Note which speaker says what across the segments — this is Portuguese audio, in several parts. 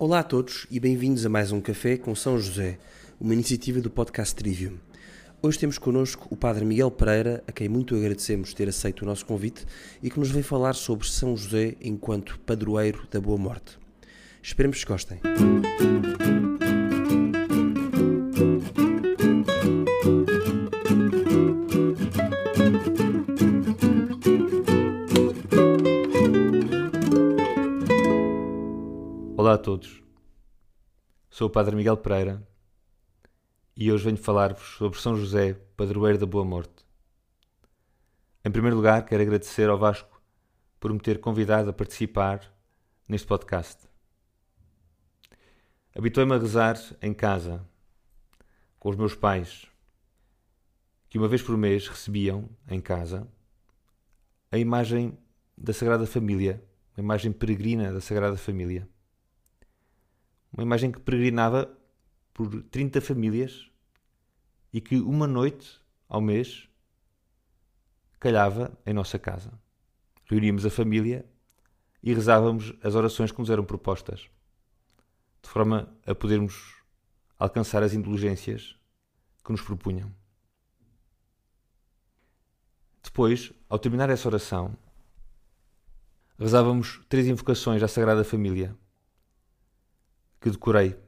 Speaker 1: Olá a todos e bem-vindos a mais um Café com São José, uma iniciativa do podcast Trivium. Hoje temos connosco o Padre Miguel Pereira, a quem muito agradecemos ter aceito o nosso convite e que nos vem falar sobre São José enquanto padroeiro da Boa Morte. Esperemos que gostem.
Speaker 2: Olá a todos. Sou o Padre Miguel Pereira e hoje venho falar-vos sobre São José, padroeiro da Boa Morte. Em primeiro lugar, quero agradecer ao Vasco por me ter convidado a participar neste podcast. Habituei-me a rezar em casa, com os meus pais, que uma vez por mês recebiam em casa a imagem da Sagrada Família, uma imagem peregrina da Sagrada Família. Uma imagem que peregrinava por 30 famílias e que uma noite ao mês calhava em nossa casa. Reuníamos a família e rezávamos as orações que nos eram propostas, de forma a podermos alcançar as indulgências que nos propunham. Depois, ao terminar essa oração, rezávamos três invocações à Sagrada Família que decorei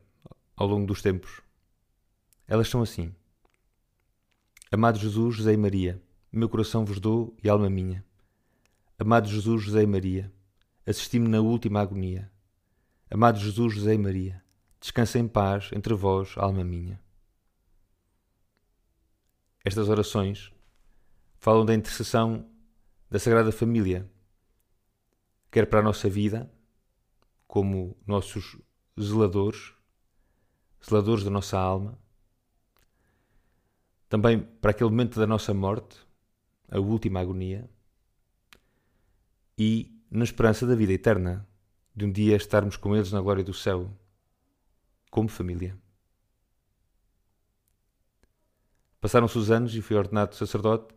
Speaker 2: ao longo dos tempos. Elas são assim: Amado Jesus, José e Maria, meu coração vos dou e alma minha. Amado Jesus, José e Maria, assisti-me na última agonia. Amado Jesus, José e Maria, descansa em paz entre vós, alma minha. Estas orações falam da intercessão da Sagrada Família, quer para a nossa vida, como nossos zeladores, zeladores da nossa alma, também para aquele momento da nossa morte, a última agonia, e na esperança da vida eterna, de um dia estarmos com eles na glória do céu, como família. Passaram-se os anos e fui ordenado sacerdote.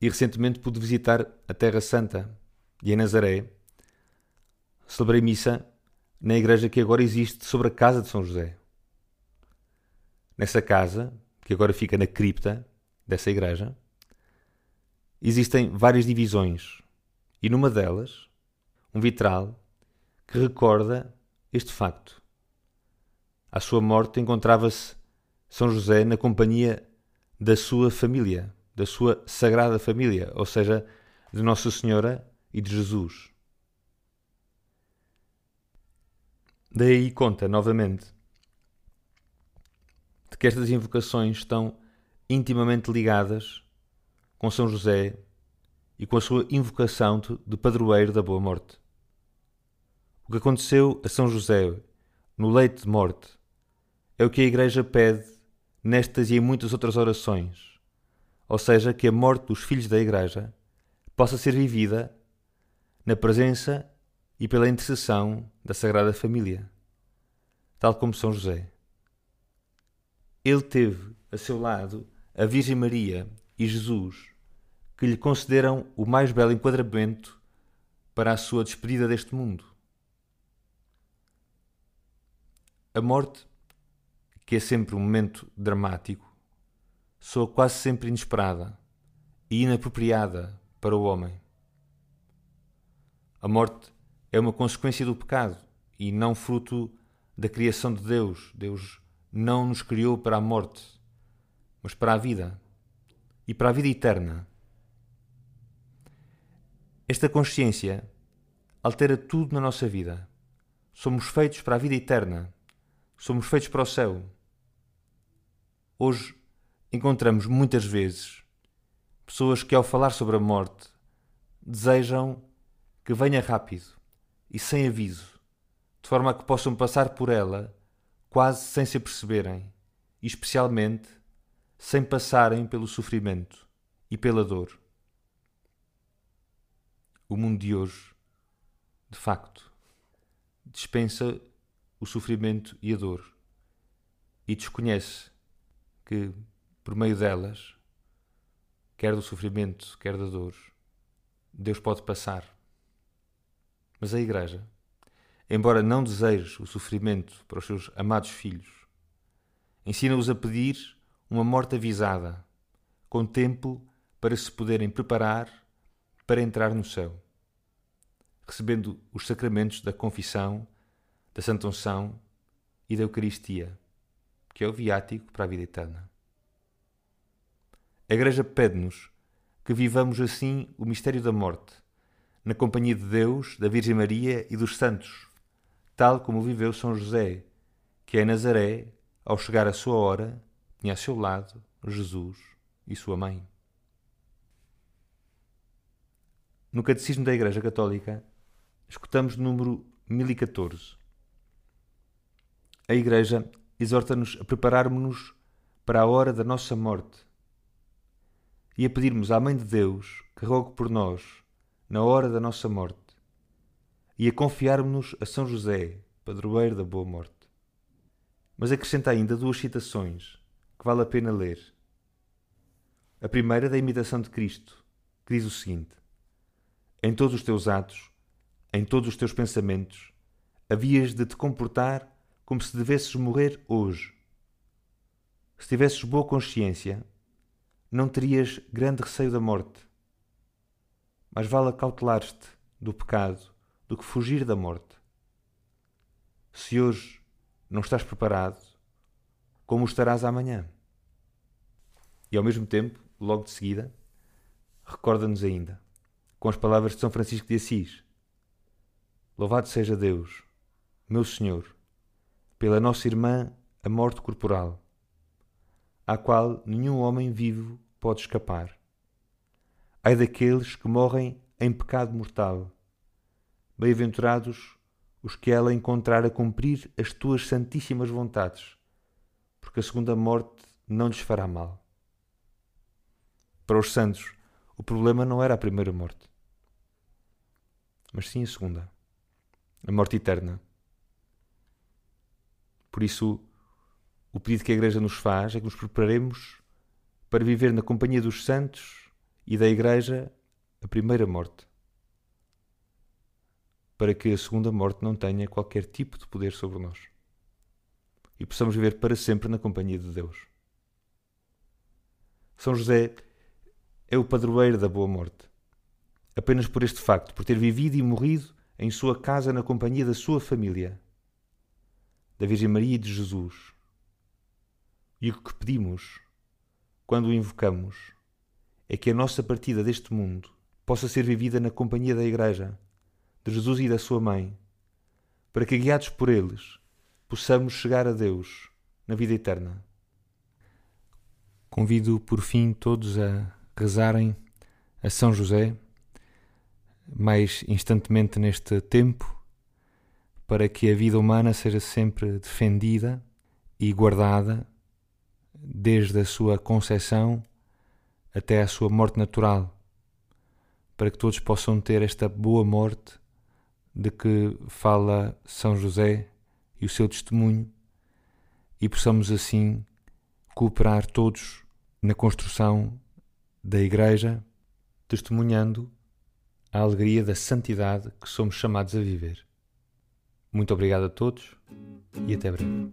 Speaker 2: E recentemente pude visitar a Terra Santa e em Nazaré celebrei missa na igreja que agora existe sobre a casa de São José. Nessa casa, que agora fica na cripta dessa igreja, existem várias divisões e numa delas, um vitral que recorda este facto. À sua morte encontrava-se São José na companhia da sua família, da sua sagrada família, ou seja, de Nossa Senhora e de Jesus. Daí conta, novamente, de que estas invocações estão intimamente ligadas com São José e com a sua invocação de padroeiro da boa morte. O que aconteceu a São José no leito de morte é o que a Igreja pede nestas e em muitas outras orações, ou seja, que a morte dos filhos da Igreja possa ser vivida na presença e pela intercessão da Sagrada Família, tal como São José. Ele teve a seu lado a Virgem Maria e Jesus, que lhe concederam o mais belo enquadramento para a sua despedida deste mundo. A morte, que é sempre um momento dramático, soa quase sempre inesperada e inapropriada para o homem. A morte é uma consequência do pecado e não fruto da criação de Deus. Deus não nos criou para a morte, mas para a vida e para a vida eterna. Esta consciência altera tudo na nossa vida. Somos feitos para a vida eterna. Somos feitos para o céu. Hoje encontramos muitas vezes pessoas que, ao falar sobre a morte, desejam que venha rápido e sem aviso, de forma que possam passar por ela quase sem se aperceberem, e especialmente sem passarem pelo sofrimento e pela dor. O mundo de hoje, de facto, dispensa o sofrimento e a dor e desconhece que, por meio delas, quer do sofrimento, quer da dor, Deus pode passar mas a Igreja embora não desejes o sofrimento para os seus amados filhos. Ensina-os a pedir uma morte avisada, com tempo para se poderem preparar para entrar no céu, recebendo os sacramentos da confissão, da Santa Unção e da Eucaristia, que é o viático para a vida eterna. A Igreja pede-nos que vivamos assim o mistério da morte, na companhia de Deus, da Virgem Maria e dos santos, tal como viveu São José, que em Nazaré, ao chegar a sua hora, tinha a seu lado Jesus e sua mãe. No Catecismo da Igreja Católica, escutamos o número 1014. A Igreja exorta-nos a prepararmos-nos para a hora da nossa morte e a pedirmos à Mãe de Deus que rogue por nós na hora da nossa morte e a confiarmos-nos a São José, padroeiro da boa morte. Mas acrescenta ainda duas citações que vale a pena ler. A primeira da imitação de Cristo, que diz o seguinte: Em todos os teus atos, em todos os teus pensamentos, havias de te comportar como se devesses morrer hoje. Se tivesses boa consciência, não terias grande receio da morte. Mas vale acautelar-te do pecado do que fugir da morte. Se hoje não estás preparado, como estarás amanhã? E ao mesmo tempo, logo de seguida, recorda-nos ainda, com as palavras de São Francisco de Assis: Louvado seja Deus, meu Senhor, pela nossa irmã a morte corporal à qual nenhum homem vivo pode escapar. Ai daqueles que morrem em pecado mortal. Bem-aventurados os que ela encontrar a cumprir as tuas santíssimas vontades, porque a segunda morte não lhes fará mal. Para os santos, o problema não era a primeira morte, mas sim a segunda, a morte eterna. Por isso, o pedido que a Igreja nos faz é que nos preparemos para viver na companhia dos santos e da Igreja a primeira morte, para que a segunda morte não tenha qualquer tipo de poder sobre nós e possamos viver para sempre na companhia de Deus. São José é o padroeiro da boa morte. Apenas por este facto, por ter vivido e morrido em sua casa na companhia da sua família, da Virgem Maria e de Jesus e o que pedimos, quando o invocamos, é que a nossa partida deste mundo possa ser vivida na companhia da Igreja, de Jesus e da Sua Mãe, para que, guiados por eles, possamos chegar a Deus na vida eterna. Convido, por fim, todos a rezarem a São José, mais instantemente neste tempo, para que a vida humana seja sempre defendida e guardada desde a sua concepção até a sua morte natural, para que todos possam ter esta boa morte de que fala São José e o seu testemunho, e possamos assim cooperar todos na construção da Igreja, testemunhando a alegria da santidade que somos chamados a viver. Muito obrigado a todos e até breve.